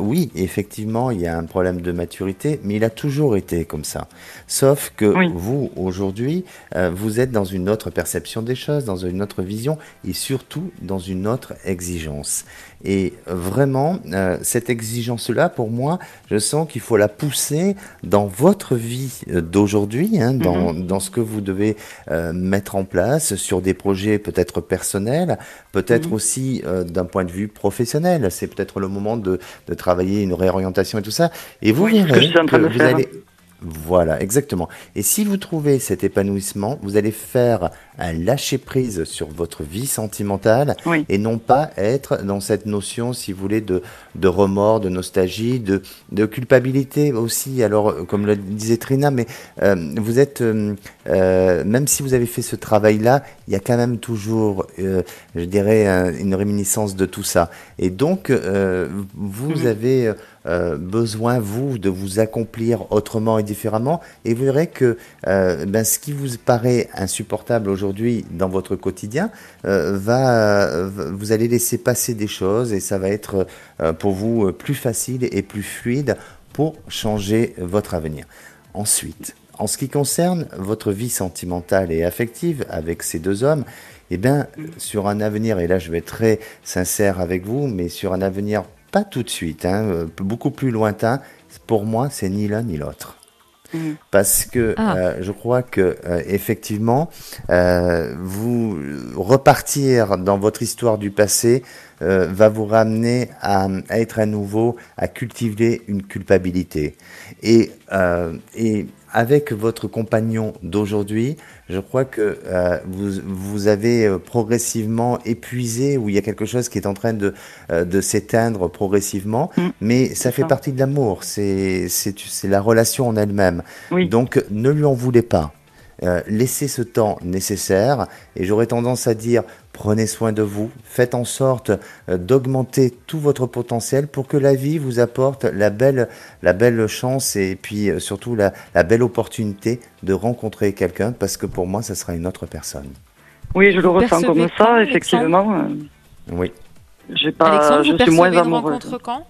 oui, effectivement, il y a un problème de maturité, mais il a toujours été comme ça. Sauf que Oui. vous, aujourd'hui, vous êtes dans une autre perception des choses, dans une autre vision et surtout dans une autre exigence. Et vraiment, euh, cette exigence-là, pour moi, je sens qu'il faut la pousser dans votre vie d'aujourd'hui, hein, dans, dans ce que vous devez euh, mettre en place sur des projets peut-être personnels, peut-être Mhm. aussi euh, d'un point de vue professionnel. C'est peut-être le moment de, de travailler une réorientation et tout ça. Et vous Oui, que vous allez... Voilà, exactement. Et si vous trouvez cet épanouissement, vous allez faire un lâcher prise sur votre vie sentimentale Oui. et non pas être dans cette notion, si vous voulez, de, de remords, de nostalgie, de, de culpabilité aussi. Alors, euh, comme le disait Trina, mais euh, vous êtes, euh, euh, même si vous avez fait ce travail-là, il y a quand même toujours, je dirais, un- une réminiscence de tout ça. Et donc, vous Mhm. avez euh, besoin, vous, de vous accomplir autrement et différemment. Et vous verrez que ben, ce qui vous paraît insupportable aujourd'hui dans votre quotidien, euh, va, euh, vous allez laisser passer des choses et ça va être euh, pour vous plus facile et plus fluide pour changer votre avenir. Ensuite, en ce qui concerne votre vie sentimentale et affective avec ces deux hommes, eh bien, sur un avenir, et là je vais être très sincère avec vous, mais sur un avenir pas tout de suite, hein, beaucoup plus lointain, pour moi, c'est ni l'un ni l'autre. Mhm. Parce que Ah. euh, je crois que euh, effectivement, euh, vous repartir dans votre histoire du passé euh, va vous ramener à, à être à nouveau, à cultiver une culpabilité. Et, euh, et avec votre compagnon d'aujourd'hui, je crois que euh, vous, vous avez euh, progressivement épuisé, ou il y a quelque chose qui est en train de, euh, de s'éteindre progressivement, Mm, mais ça fait ça. partie de l'amour, c'est la relation en elle-même. Oui. Donc ne lui en voulez pas. Euh, laissez ce temps nécessaire et j'aurais tendance à dire prenez soin de vous, faites en sorte euh, d'augmenter tout votre potentiel pour que la vie vous apporte la belle, la belle chance et puis euh, surtout la, la belle opportunité de rencontrer quelqu'un parce que pour moi ça sera une autre personne. Oui, je le Vous ressens percevez comme ça, effectivement. Oui. J'ai pas, Alexandre, je vous suis moins rencontre quand?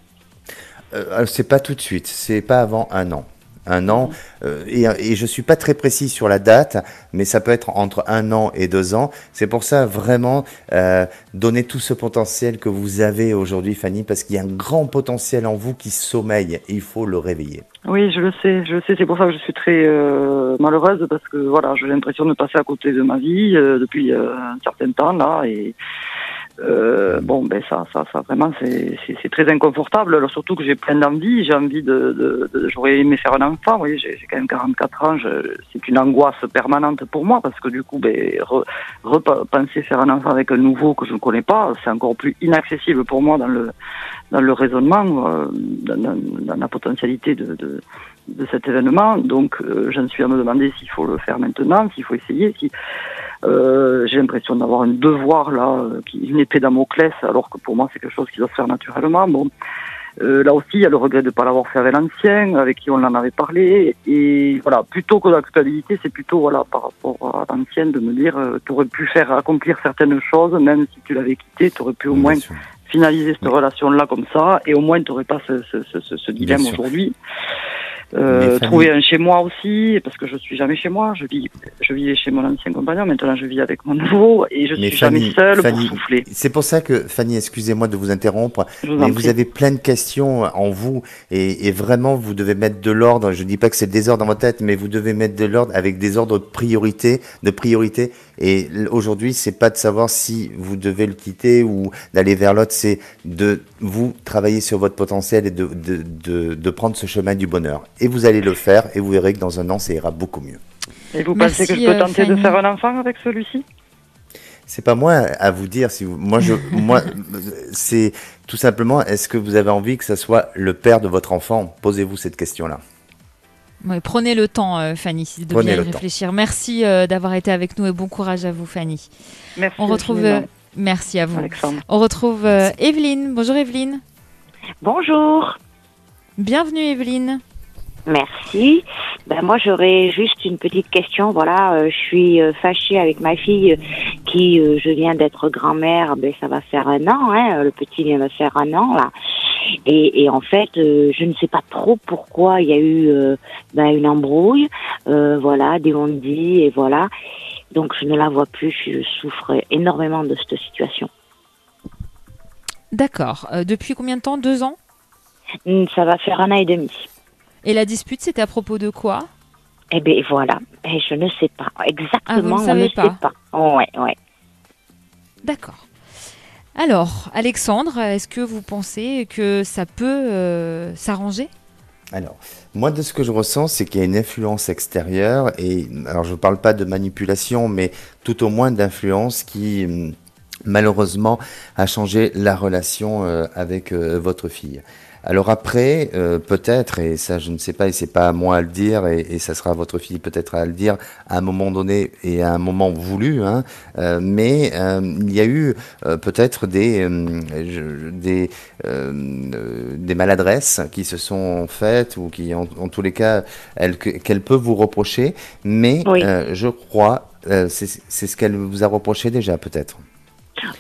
Euh, c'est pas tout de suite, c'est pas avant un an. Un an, euh, et, et je suis pas très précis sur la date, mais ça peut être entre un an et deux ans. C'est pour ça vraiment euh, donner tout ce potentiel que vous avez aujourd'hui, Fanny, parce qu'il y a un grand potentiel en vous qui sommeille. Et il faut le réveiller. Oui, je le sais, je le sais. C'est pour ça que je suis très euh, malheureuse parce que voilà, j'ai l'impression de passer à côté de ma vie euh, depuis euh, un certain temps là et euh, bon, ben ça, ça, ça vraiment, c'est très inconfortable. Alors surtout que j'ai plein d'envie. J'ai envie de, de, de j'aurais aimé faire un enfant. Voyez, j'ai quand même 44 ans. je- C'est une angoisse permanente pour moi parce que du coup, ben, re- repenser faire un enfant avec un nouveau que je ne connais pas, c'est encore plus inaccessible pour moi dans le dans le raisonnement, euh, dans, la potentialité de, de de cet événement. Donc, euh, j'en suis à me demander s'il faut le faire maintenant, s'il faut essayer, si euh, j'ai l'impression d'avoir un devoir là, euh, qui une épée Damoclès, alors que pour moi c'est quelque chose qui doit se faire naturellement. Bon, euh, là aussi il y a le regret de ne pas l'avoir fait avec l'ancien, avec qui on en avait parlé, et voilà, plutôt que la culpabilité, c'est plutôt voilà par rapport à l'ancienne de me dire, euh, tu aurais pu faire accomplir certaines choses, même si tu l'avais quitté, tu aurais pu au moins finaliser cette Oui. relation-là comme ça, et au moins tu n'aurais pas ce, ce, ce, ce, dilemme aujourd'hui. Euh, trouver un chez moi aussi, parce que je suis jamais chez moi. Je vis, je vivais chez mon ancien compagnon. Maintenant, je vis avec mon nouveau et je Mais suis jamais Fanny- seule Fanny, pour souffler. C'est pour ça que, Fanny, excusez-moi de vous interrompre, vous mais vous prie. avez plein de questions en vous et, et vraiment vous devez mettre de l'ordre. Je dis pas que c'est le désordre dans votre tête, mais vous devez mettre de l'ordre avec des ordres de priorité, de priorité. Et aujourd'hui, c'est pas de savoir si vous devez le quitter ou d'aller vers l'autre, c'est de vous travailler sur votre potentiel et de, de, de, de prendre ce chemin du bonheur. Et vous allez le faire et vous verrez que dans un an, ça ira beaucoup mieux. Et vous Merci, pensez que je peux euh, tenter de faire un enfant avec celui-ci? C'est pas moi à vous dire si vous, moi je, (laughs) moi, c'est tout simplement, est-ce que vous avez envie que ça soit le père de votre enfant? Posez-vous cette question-là. Ouais, prenez le temps, euh, Fanny, de Prenez bien y le temps. réfléchir. Merci euh, d'avoir été avec nous et bon courage à vous, Fanny. Merci. On retrouve. euh, merci à vous. Alexandre. On retrouve euh, Evelyne. Bonjour Evelyne. Bonjour. Bienvenue Evelyne. Merci. Ben moi j'aurais juste une petite question. Voilà, euh, je suis euh, fâchée avec ma fille euh, qui, euh, je viens d'être grand-mère. Ben ça va faire un an. Hein, le petit vient de faire un an là. Et, et en fait, euh, je ne sais pas trop pourquoi il y a eu euh, ben, une embrouille. Euh, voilà, des on-dit et voilà. Donc je ne la vois plus. Je souffre énormément de cette situation. D'accord. Euh, depuis combien de temps? Deux ans? Hum, Ça va faire un an et demi. Et la dispute, c'était à propos de quoi? Eh bien voilà, et je ne sais pas exactement. Ah, vous ne on ne pas. sait pas. Oh, ouais, ouais. D'accord. Alors, Alexandre, est-ce que vous pensez que ça peut euh, s'arranger? Alors, moi, de ce que je ressens, c'est qu'il y a une influence extérieure, et alors je ne parle pas de manipulation, mais tout au moins d'influence qui, hum, malheureusement, a changé la relation euh, avec euh, votre fille. Alors après, euh, peut-être, et ça je ne sais pas, et c'est pas à moi à le dire, et, et ça sera à votre fille peut-être à le dire à un moment donné et à un moment voulu, hein, euh, mais euh, il y a eu euh, peut-être des, euh, des, euh, des maladresses qui se sont faites ou qui, en, en tous les cas, elle- que- qu'elle peut vous reprocher, mais Oui. euh, je crois, euh, c'est ce qu'elle vous a reproché déjà peut-être.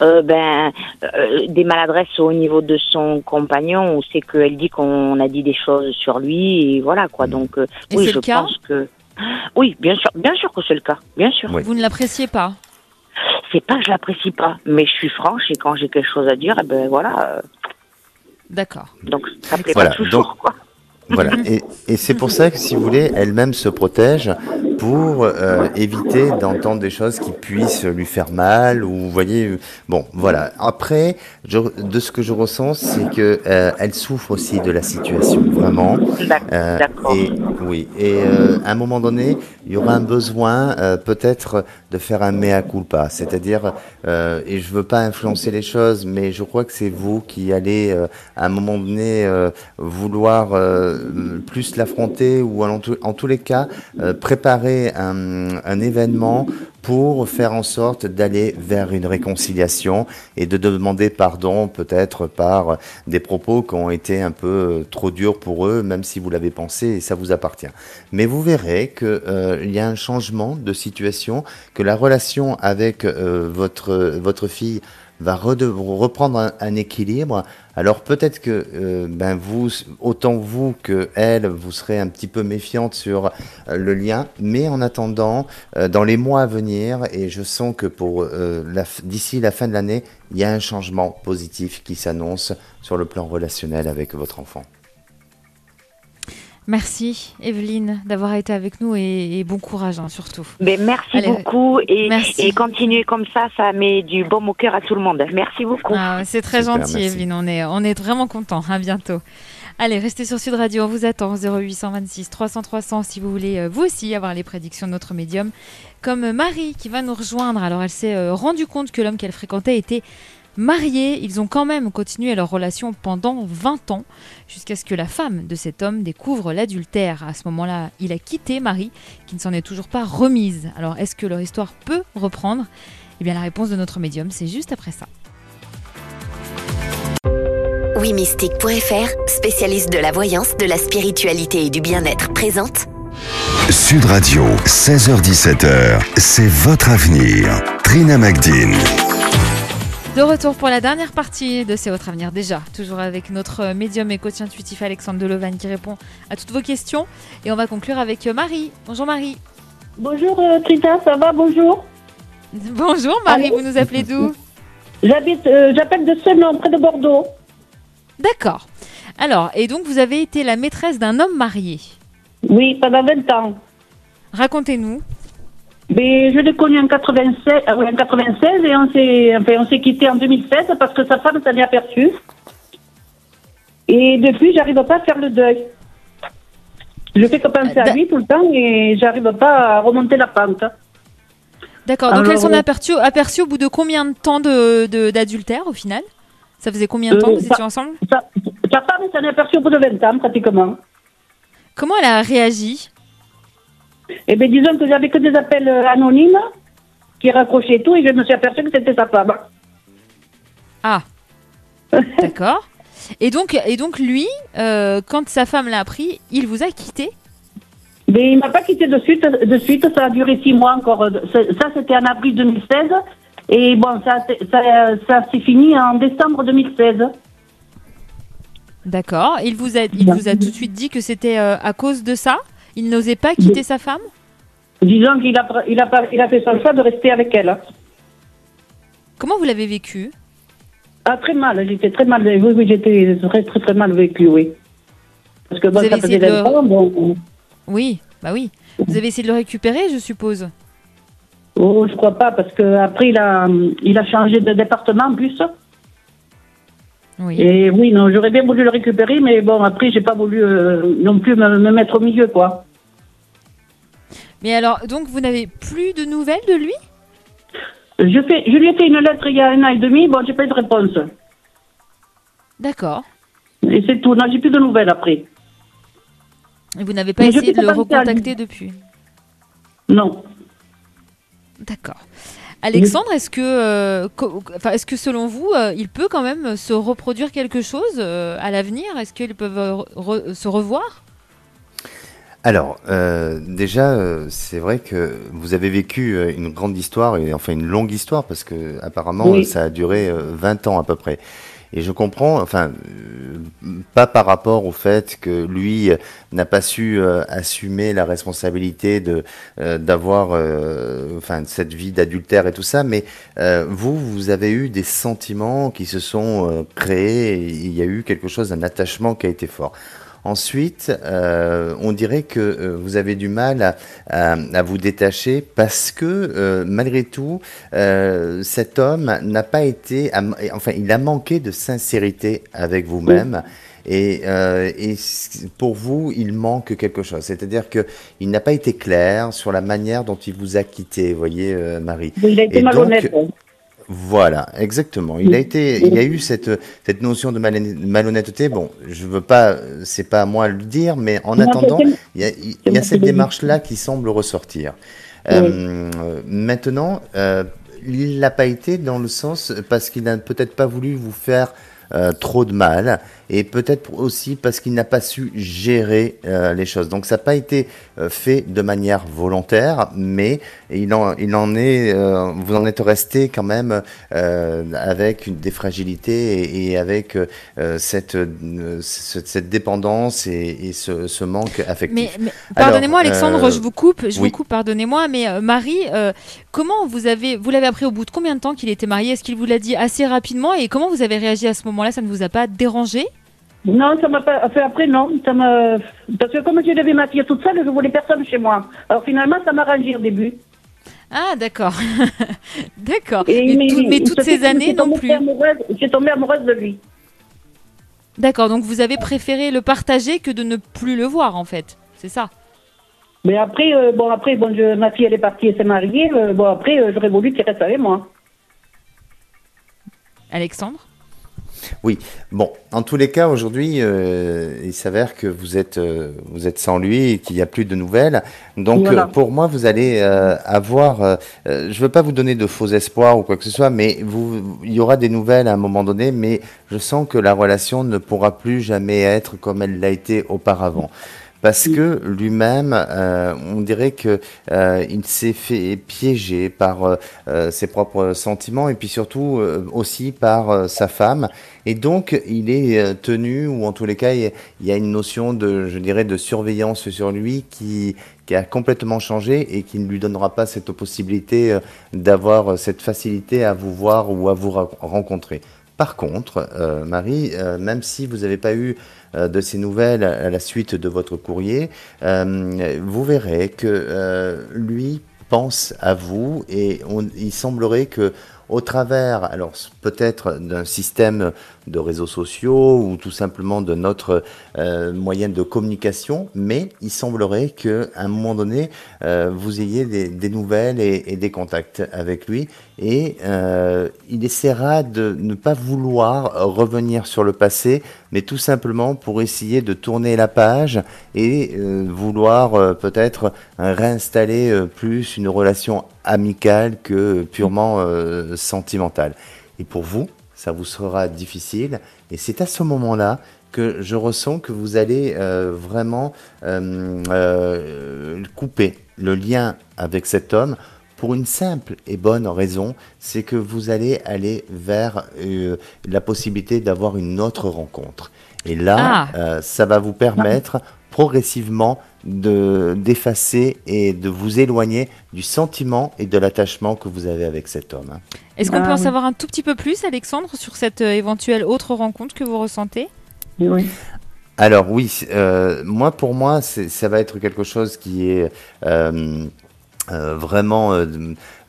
Euh, ben, euh, des maladresses au niveau de son compagnon, où c'est qu'elle dit qu'on a dit des choses sur lui, et voilà quoi. Donc, euh, Et oui, je le cas pense que. Oui, bien sûr, bien sûr que c'est le cas, bien sûr. Oui. Vous ne l'appréciez pas C'est pas que je l'apprécie pas, mais je suis franche et quand j'ai quelque chose à dire, eh ben voilà. euh, D'accord. donc, ça plaît Voilà, pas toujours, donc- quoi. Voilà, (laughs) et, et c'est pour ça que si vous voulez, elle-même se protège pour euh, éviter d'entendre des choses qui puissent lui faire mal ou vous voyez. Bon, voilà. Après, je, de ce que je ressens, c'est que euh, elle souffre aussi de la situation, vraiment. Euh, D'accord. et oui, et euh, à un moment donné, il y aura un besoin euh, peut-être de faire un mea culpa, c'est-à-dire, euh, et je veux pas influencer les choses, mais je crois que c'est vous qui allez euh, à un moment donné euh, vouloir euh, plus l'affronter ou en, tout- tous les cas euh, préparer un, événement pour faire en sorte d'aller vers une réconciliation et de demander pardon peut-être par des propos qui ont été un peu euh, trop durs pour eux, même si vous l'avez pensé et ça vous appartient. Mais vous verrez que euh, il y a un changement de situation, que la relation avec euh, votre votre fille va reprendre un, équilibre. Alors peut-être que euh, ben vous, autant vous que elle, vous serez un petit peu méfiante sur euh, le lien, mais en attendant, euh, dans les mois à venir, et je sens que pour d'ici la fin de l'année, il y a un changement positif qui s'annonce sur le plan relationnel avec votre enfant. Merci Evelyne d'avoir été avec nous et, et bon courage hein, surtout. Mais merci Allez, beaucoup et, merci. et continuez comme ça, ça met du bon au cœur à tout le monde. Merci beaucoup. Ah, c'est très Super, gentil merci. Evelyne, on est, on est vraiment content. À bientôt. Allez, restez sur Sud Radio, on vous attend 0826 300 300 si vous voulez euh, vous aussi avoir les prédictions de notre médium. Comme Marie qui va nous rejoindre. Alors elle s'est euh, rendue compte que l'homme qu'elle fréquentait était marié. Ils ont quand même continué leur relation pendant 20 ans jusqu'à ce que la femme de cet homme découvre l'adultère. À ce moment-là, il a quitté Marie qui ne s'en est toujours pas remise. Alors est-ce que leur histoire peut reprendre? Eh bien la réponse de notre médium, c'est juste après ça. WeMystique.fr, spécialiste de la voyance, de la spiritualité et du bien-être, présente Sud Radio, 16h17h, c'est votre avenir. Trina Magdine. De retour pour la dernière partie de C'est votre avenir déjà, toujours avec notre médium et coach intuitif Alexandre Delovan qui répond à toutes vos questions. Et on va conclure avec Marie. Bonjour Marie. Bonjour euh, Trita, ça va? Bonjour. (laughs) Bonjour Marie, Allô? vous nous appelez d'où? J'habite, euh, j'appelle de Senon, près de Bordeaux. D'accord. Alors, et donc vous avez été la maîtresse d'un homme marié? Oui, pendant 20 ans. Racontez-nous. Mais je l'ai connu en 96, euh, en 96 et on s'est, enfin, on s'est quitté en 2016 parce que sa femme s'en est aperçue. Et depuis, j'arrive pas à faire le deuil. Je fais que penser à lui tout le temps et j'arrive pas à remonter la pente. D'accord, donc Alors, elles sont euh, aperçues au bout de combien de temps de, d'adultère au final? Ça faisait combien de temps Euh, que vous ça- étiez ensemble? Sa, sa femme s'en est aperçue au bout de 20 ans pratiquement. Comment elle a réagi? Eh bien, disons que j'avais que des appels euh, anonymes qui raccrochaient tout et je me suis aperçue que c'était sa femme. Ah, (laughs) d'accord. Et donc, et donc lui, euh, quand sa femme l'a appris, il vous a quitté? Mais il m'a pas quitté de suite, de suite, ça a duré six mois encore. Ça, c'était en avril 2016. Et bon, ça, ça, ça s'est fini en décembre 2016. D'accord. Il vous a, il vous a tout de suite dit que c'était euh, à cause de ça? Il n'osait pas quitter sa femme Disons qu'il a, il a, il a fait son choix de rester avec elle. Comment vous l'avez vécu Ah, très mal, j'étais très mal. Oui, oui, j'étais très, très, très mal vécu, oui. Parce que bon, Vous ça faisait essayé de le- 20 ans, bon. Oui, bah oui. Vous avez essayé de le récupérer, je suppose. Oh, je crois pas, parce que après il a, il a changé de département en plus. Oui. Et oui, non, j'aurais bien voulu le récupérer, mais bon, après, j'ai pas voulu euh, non plus me, me mettre au milieu, quoi. Mais alors, donc vous n'avez plus de nouvelles de lui? Je, fais, je lui ai fait une lettre il y a un an et demi, bon, j'ai pas eu de réponse. D'accord. Et c'est tout, non, j'ai plus de nouvelles après. Et vous n'avez pas Mais essayé de le recontacter depuis? Non. D'accord. Alexandre, est-ce que, euh, est-ce que selon vous, euh, il peut quand même se reproduire quelque chose euh, à l'avenir? Est-ce qu'ils peuvent re- se revoir? Alors, euh, déjà, c'est vrai que vous avez vécu une grande histoire, et enfin une longue histoire, parce que apparemment Oui. ça a duré euh, 20 ans à peu près. Et je comprends, enfin, euh, pas par rapport au fait que lui euh, n'a pas su euh, assumer la responsabilité de d'avoir, enfin, cette vie d'adultère et tout ça, mais vous, vous avez eu des sentiments qui se sont créés, il y a eu quelque chose, un attachement qui a été fort. Ensuite, euh, on dirait que euh, vous avez du mal à, à- à vous détacher parce que euh, malgré tout, cet homme n'a pas été, enfin, il a manqué de sincérité avec vous-même. Et, euh, pour vous, il manque quelque chose. C'est-à-dire que il n'a pas été clair sur la manière dont il vous a quitté, voyez, euh, Marie. Il a été Et donc, malhonnête. Voilà, exactement. Il a été, il a eu cette cette notion de malhonn- malhonnêteté. Bon, je veux pas, c'est pas à moi de le dire, mais en attendant, il y a, il y cette démarche-là qui semble ressortir. Euh, maintenant, euh, il l'a pas été dans le sens parce qu'il n'a peut-être pas voulu vous faire euh, trop de mal et peut-être aussi parce qu'il n'a pas su gérer euh, les choses. Donc ça n'a pas été euh, fait de manière volontaire, mais il en, il en est, euh, vous en êtes resté quand même avec une, des fragilités et, et avec cette, cette, cette dépendance et, et ce, ce manque affectif. Mais, mais pardonnez-moi, Alexandre, je vous coupe, je oui. vous coupe, pardonnez-moi, mais Marie, comment vous avez, vous l'avez appris au bout de combien de temps qu'il était marié? Est-ce qu'il vous l'a dit assez rapidement? Et comment vous avez réagi à ce moment-là? Ça ne vous a pas dérangé? Non, ça m'a pas fait après, non. Ça m'a... Parce que comme je devais ma fille toute seule, je voulais personne chez moi. Alors finalement, ça m'a arrangé au début. Ah, d'accord. (laughs) d'accord. Mais, tout- mais il toutes ces années j'ai non tombé plus. amoureuse- J'ai tombé amoureuse de lui. D'accord, donc vous avez préféré le partager que de ne plus le voir, en fait. C'est ça Mais après, euh, bon, après, bon, je, ma fille, elle est partie et s'est mariée. euh, bon, après, euh, j'aurais voulu qu'il reste avec moi. Alexandre? Oui, bon, en tous les cas, aujourd'hui, euh, il s'avère que vous êtes, euh, vous êtes sans lui et qu'il n'y a plus de nouvelles. Donc, Voilà. euh, pour moi, vous allez avoir, je veux pas vous donner de faux espoirs ou quoi que ce soit, mais vous, il y aura des nouvelles à un moment donné, mais je sens que la relation ne pourra plus jamais être comme elle l'a été auparavant. Parce que lui-même, euh, on dirait que euh, il s'est fait piéger par euh, euh, ses propres sentiments et puis surtout aussi par sa femme. Et donc, il est tenu, ou en tous les cas, il y a- une notion de, je dirais, de surveillance sur lui qui, qui a complètement changé et qui ne lui donnera pas cette possibilité d'avoir cette facilité à vous voir ou à vous rencontrer. Par contre, Marie, même si vous n'avez pas eu de ces nouvelles à la suite de votre courrier, euh, vous verrez que euh, lui pense à vous et il semblerait que au travers, alors peut-être d'un système de réseaux sociaux ou tout simplement de notre euh, moyen de communication, mais il semblerait que à un moment donné, euh, vous ayez des, nouvelles et, des contacts avec lui, et euh, il essaiera de ne pas vouloir revenir sur le passé, mais tout simplement pour essayer de tourner la page et euh, vouloir peut-être réinstaller plus une relation amicale que purement sentimentale. Et pour vous, ça vous sera difficile. Et c'est à ce moment-là que je ressens que vous allez euh, vraiment euh, euh, couper le lien avec cet homme pour une simple et bonne raison, c'est que vous allez aller vers la possibilité d'avoir une autre rencontre. Et là, Ah. ça va vous permettre progressivement de d'effacer et de vous éloigner du sentiment et de l'attachement que vous avez avec cet homme. Est-ce qu'on Ah, peut en oui. savoir un tout petit peu plus, Alexandre, sur cette euh, éventuelle autre rencontre que vous ressentez? Oui. Alors oui, euh, moi pour moi, ça va être quelque chose qui est euh, euh, vraiment, euh,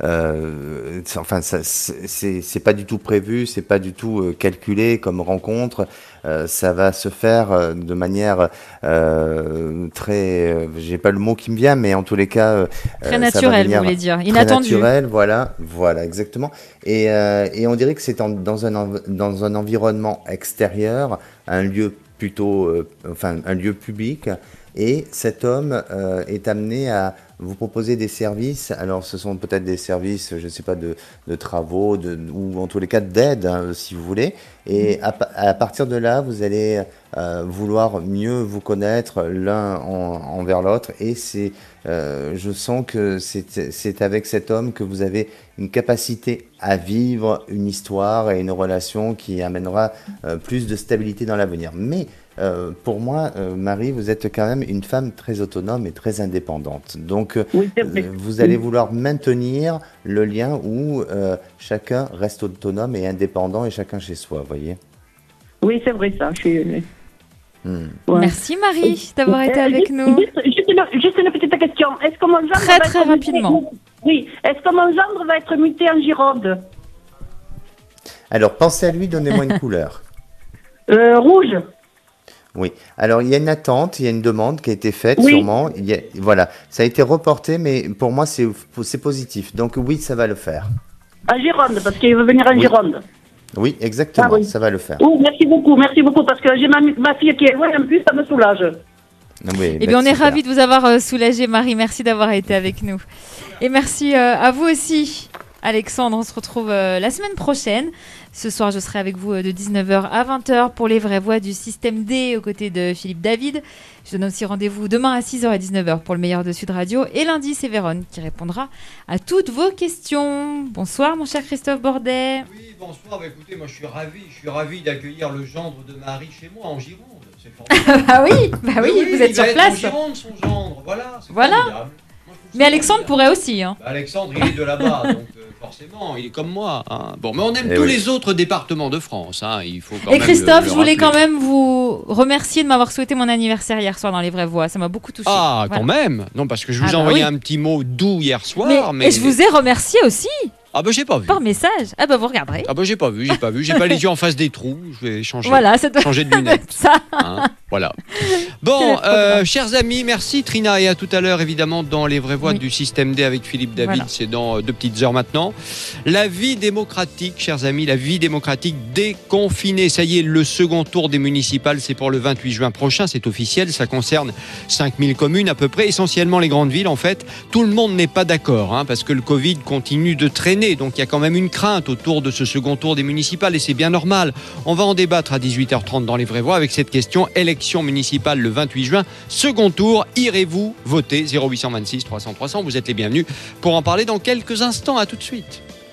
euh, enfin, c'est pas du tout prévu, c'est pas du tout euh, calculé comme rencontre. Euh, ça va se faire euh, de manière euh, très, j'ai pas le mot qui me vient, mais en tous les cas, Très naturel, vous voulez dire. très Inattendu. naturel, voilà, voilà, exactement. Et, euh, et on dirait que c'est dans, un, dans un environnement extérieur, un lieu plutôt, euh, enfin, un lieu public. Et cet homme euh, est amené à vous proposer des services. Alors, ce sont peut-être des services, je ne sais pas, de, de travaux, de, ou en tous les cas d'aide, hein, si vous voulez. Et à, pa- à partir de là, vous allez euh, vouloir mieux vous connaître l'un en- envers l'autre. Et c'est, euh, je sens que c'est c'est avec cet homme que vous avez une capacité à vivre une histoire et une relation qui amènera euh, plus de stabilité dans l'avenir. Mais euh, pour moi, euh, Marie, vous êtes quand même une femme très autonome et très indépendante. Donc, euh, Oui, euh, vous allez vouloir maintenir le lien où euh, chacun reste autonome et indépendant et chacun chez soi, vous voyez? Oui, c'est vrai, ça. Je suis... Hmm. Ouais. Merci Marie d'avoir été Euh, avec juste- nous. Juste, juste une, juste une petite question. Est-ce que mon gendre Très, va très être muté- rapidement. Oui. Est-ce que mon gendre va être muté en Gironde? Alors, pensez à lui, donnez-moi une couleur. Euh, Rouge. Oui. Alors, il y a une attente, il y a une demande qui a été faite, Oui. sûrement. Il y a- voilà. Ça a été reporté, mais pour moi, c'est c'est positif. Donc, oui, ça va le faire. En Gironde, parce qu'il veut venir en Oui. Gironde. Oui, exactement. Ah oui. Ça va le faire. Oh, merci beaucoup, merci beaucoup, parce que j'ai ma, ma fille qui est loin, en plus, ça me soulage. Oui, Eh bien, on est ravis de vous avoir euh, soulagé, Marie. Merci d'avoir été avec nous. Et merci euh, à vous aussi. Alexandre, on se retrouve euh, la semaine prochaine. Ce soir, je serai avec vous euh, de 19h à 20h pour les vraies voix du système D aux côtés de Philippe David. Je donne aussi rendez-vous demain à 6h et 19h pour le meilleur de Sud Radio. Et lundi, c'est Véronne qui répondra à toutes vos questions. Bonsoir, mon cher Christophe Bordet. Oui, bonsoir. Bah, écoutez, moi je suis ravi. Je suis ravi d'accueillir le gendre de Marie chez moi en Gironde. C'est (laughs) formidable. bah oui, bah oui, Mais vous êtes il sur va être place. En Gironde, son gendre. Voilà. Voilà. Moi, Mais Alexandre formidable. pourrait aussi. Hein. Bah, Alexandre, il est de là-bas, (laughs) donc euh, forcément, il est comme moi. hein. Bon, mais on aime Eh tous oui. les autres départements de France. hein, Il faut quand Et même Christophe, le- le je voulais quand même vous remercier de m'avoir souhaité mon anniversaire hier soir dans les vraies voix. Ça m'a beaucoup touché. Ah, quand même Non, parce que je vous Ah ai bah envoyé oui. un petit mot doux hier soir, mais... Et je vous ai remercié aussi Ah bah j'ai pas vu. par message. Ah bah vous regarderez. Ah bah j'ai pas vu, j'ai pas vu. J'ai pas les yeux en face des trous. Je vais changer, Voilà, ça doit changer de (laughs) lunettes. ça. hein. Voilà. (laughs) Bon, euh, chers amis, merci Trina et à tout à l'heure évidemment dans les vraies voix Oui. du système D avec Philippe David. Voilà. C'est dans euh, deux petites heures maintenant. La vie démocratique, chers amis, la vie démocratique déconfinée. Ça y est, le second tour des municipales, c'est pour le 28 juin prochain. C'est officiel. Ça concerne 5000 communes à peu près, essentiellement les grandes villes en fait. Tout le monde n'est pas d'accord hein, parce que le Covid continue de traîner. Donc il y a quand même une crainte autour de ce second tour des municipales et c'est bien normal. On va en débattre à 18h30 dans les vraies voix avec cette question élection municipale le 28 juin, second tour. Irez-vous voter? 0826 300 300 Vous êtes les bienvenus pour en parler dans quelques instants. À tout de suite.